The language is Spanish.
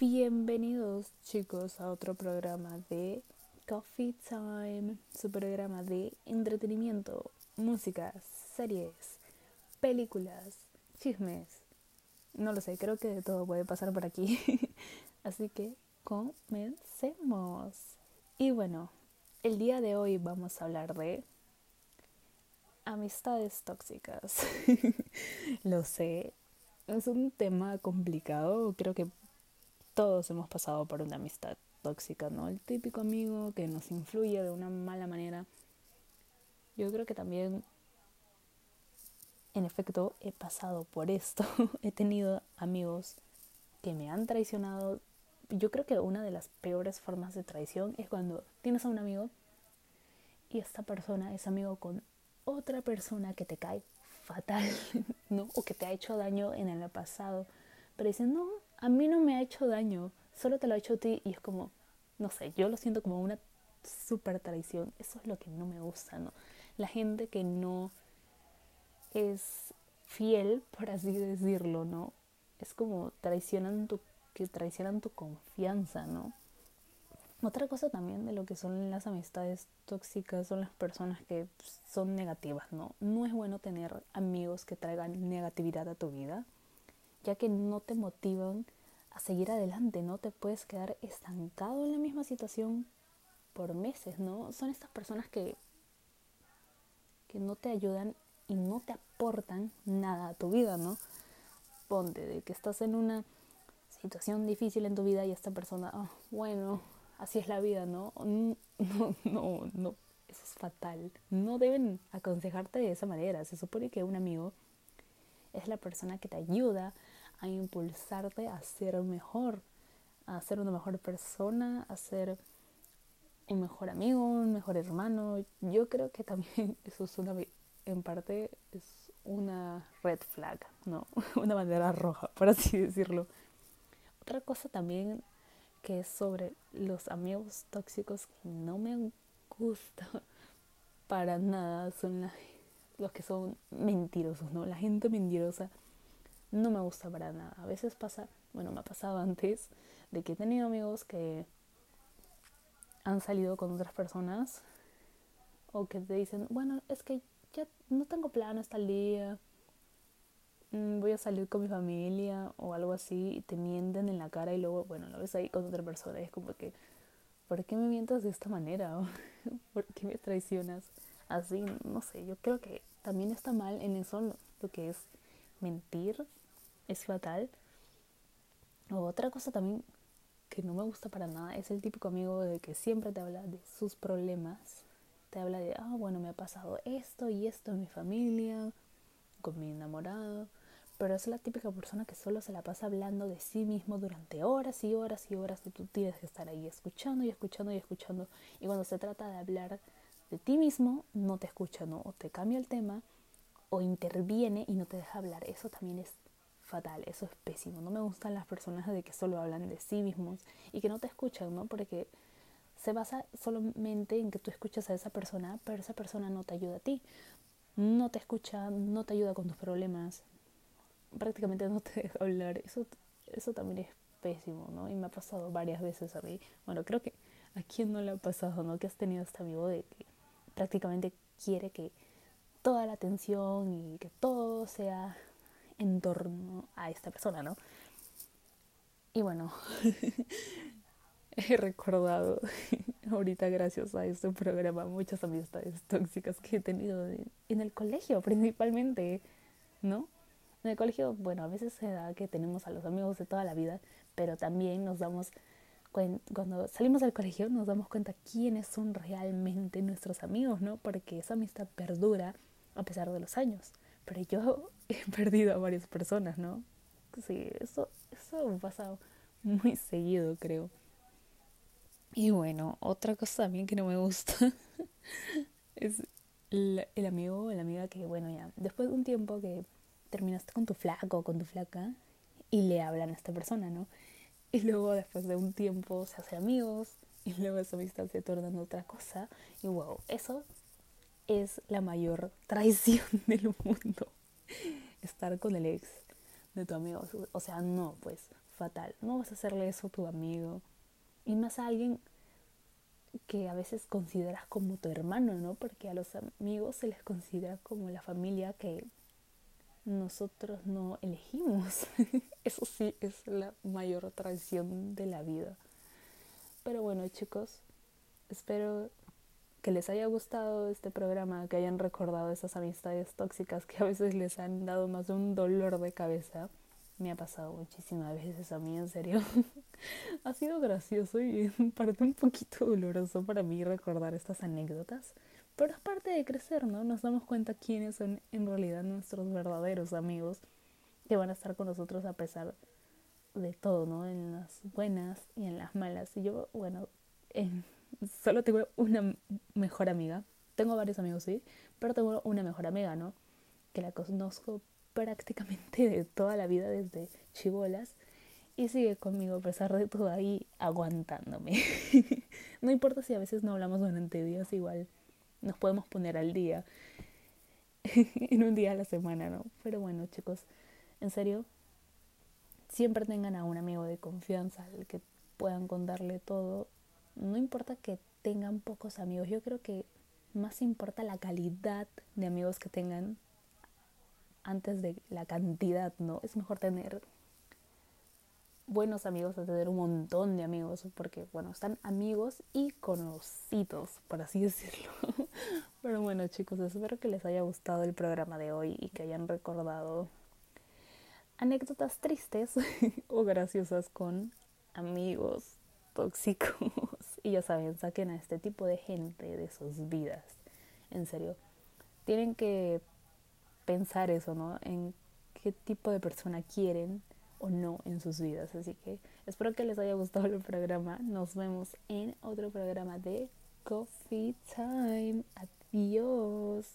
Bienvenidos chicos a otro programa de Coffee Time, su programa de entretenimiento, música, series, películas, chismes. No lo sé, creo que de todo puede pasar por aquí. Así que comencemos. Y bueno, el día de hoy vamos a hablar de amistades tóxicas. lo sé, es un tema complicado. Creo que todos hemos pasado por una amistad tóxica, ¿no? El típico amigo que nos influye de una mala manera. Yo creo que también, en efecto, he pasado por esto. he tenido amigos que me han traicionado. Yo creo que una de las peores formas de traición es cuando tienes a un amigo y esta persona es amigo con otra persona que te cae fatal, ¿no? O que te ha hecho daño en el pasado. Pero dicen, no, a mí no me ha hecho daño, solo te lo ha hecho a ti. Y es como, no sé, yo lo siento como una super traición. Eso es lo que no me gusta, ¿no? La gente que no es fiel, por así decirlo, ¿no? Es como traicionan tu, que traicionan tu confianza, ¿no? Otra cosa también de lo que son las amistades tóxicas son las personas que son negativas, ¿no? No es bueno tener amigos que traigan negatividad a tu vida, ya que no te motivan a seguir adelante, no te puedes quedar estancado en la misma situación por meses, ¿no? Son estas personas que que no te ayudan y no te aportan nada a tu vida, ¿no? Ponte de que estás en una situación difícil en tu vida y esta persona, oh, bueno, así es la vida, ¿no? No, no, no, eso es fatal. No deben aconsejarte de esa manera. Se supone que un amigo es la persona que te ayuda a impulsarte a ser mejor, a ser una mejor persona, a ser un mejor amigo, un mejor hermano. Yo creo que también eso es una, en parte, es una red flag, ¿no? Una bandera roja, por así decirlo. Otra cosa también que es sobre los amigos tóxicos que no me gusta para nada son los que son mentirosos, ¿no? La gente mentirosa no me gusta para nada. A veces pasa, bueno, me ha pasado antes de que he tenido amigos que han salido con otras personas o que te dicen, bueno, es que ya no tengo plan hasta el día, Mm, voy a salir con mi familia o algo así y te mienten en la cara y luego, bueno, lo ves ahí con otra persona y es como que, ¿por qué me mientas de esta manera? ¿Por qué me traicionas así? No sé, yo creo que también está mal en eso lo, que es mentir, es fatal. O otra cosa también que no me gusta para nada es el típico amigo de que siempre te habla de sus problemas. Te habla de, ah, bueno, me ha pasado esto y esto en mi familia, con mi enamorado pero es la típica persona que solo se la pasa hablando de sí mismo durante horas y horas y horas y tú tienes que estar ahí escuchando y escuchando y escuchando y cuando se trata de hablar de ti mismo no te escucha, ¿no? O te cambia el tema o interviene y no te deja hablar. Eso también es fatal, eso es pésimo. No me gustan las personas de que solo hablan de sí mismos y que no te escuchan, ¿no? Porque se basa solamente en que tú escuchas a esa persona, pero esa persona no te ayuda a ti. No te escucha, no te ayuda con tus problemas, prácticamente no te deja hablar. Eso, eso también es pésimo, ¿no? Y me ha pasado varias veces a mí. Bueno, creo que a quién no le ha pasado, ¿no? Que has tenido este amigo de que prácticamente quiere que toda la atención y que todo sea en torno a esta persona, ¿no? Y bueno, he recordado ahorita gracias a este programa muchas amistades tóxicas que he tenido en el colegio principalmente, ¿no? En el colegio, bueno, a veces se da que tenemos a los amigos de toda la vida, pero también nos damos cuando salimos del colegio nos damos cuenta quiénes son realmente nuestros amigos, ¿no? Porque esa amistad perdura a pesar de los años. Pero yo he perdido a varias personas, ¿no? Sí, eso, eso pasa muy seguido, creo. Y bueno, otra cosa también que no me gusta es el, el amigo o la amiga que, bueno, ya, después de un tiempo que terminaste con tu flaco o con tu flaca y le hablan a esta persona, ¿no? Y luego después de un tiempo se hacen amigos y luego esa amistad se torna en otra cosa y wow, eso es la mayor traición del mundo. Estar con el ex de tu amigo. O sea, no, pues fatal. No vas a hacerle eso a tu amigo. Y más a alguien que a veces consideras como tu hermano, ¿no? Porque a los amigos se les considera como la familia que nosotros no elegimos. Eso sí es la mayor traición de la vida. Pero bueno, chicos, espero que les haya gustado este programa, que hayan recordado esas amistades tóxicas que a veces les han dado más de un dolor de cabeza. Me ha pasado muchísimas veces a mí, en serio. ha sido gracioso y en parte un poquito doloroso para mí recordar estas anécdotas. Pero es parte de crecer, ¿no? Nos damos cuenta quiénes son en realidad nuestros verdaderos amigos que van a estar con nosotros a pesar de todo, ¿no? En las buenas y en las malas. Y yo, bueno, solo tengo una mejor amiga. Tengo varios amigos, sí, pero tengo una mejor amiga, ¿no? Que la conozco prácticamente de toda la vida desde chivolas y sigue conmigo a pesar de todo ahí aguantándome. no importa si a veces no hablamos durante días, igual nos podemos poner al día en un día a la semana, ¿no? Pero bueno, chicos, en serio, siempre tengan a un amigo de confianza al que puedan contarle todo. No importa que tengan pocos amigos, yo creo que más importa la calidad de amigos que tengan antes de la cantidad, ¿no? Es mejor tener buenos amigos a tener un montón de amigos, porque, bueno, están amigos y conocidos, por así decirlo. Pero bueno, chicos, espero que les haya gustado el programa de hoy y que hayan recordado anécdotas tristes o graciosas con amigos tóxicos. Y ya saben, saquen a este tipo de gente de sus vidas. En serio, tienen que pensar eso, ¿no? En qué tipo de persona quieren o no en sus vidas. Así que espero que les haya gustado el programa. Nos vemos en otro programa de Coffee Time. Adiós.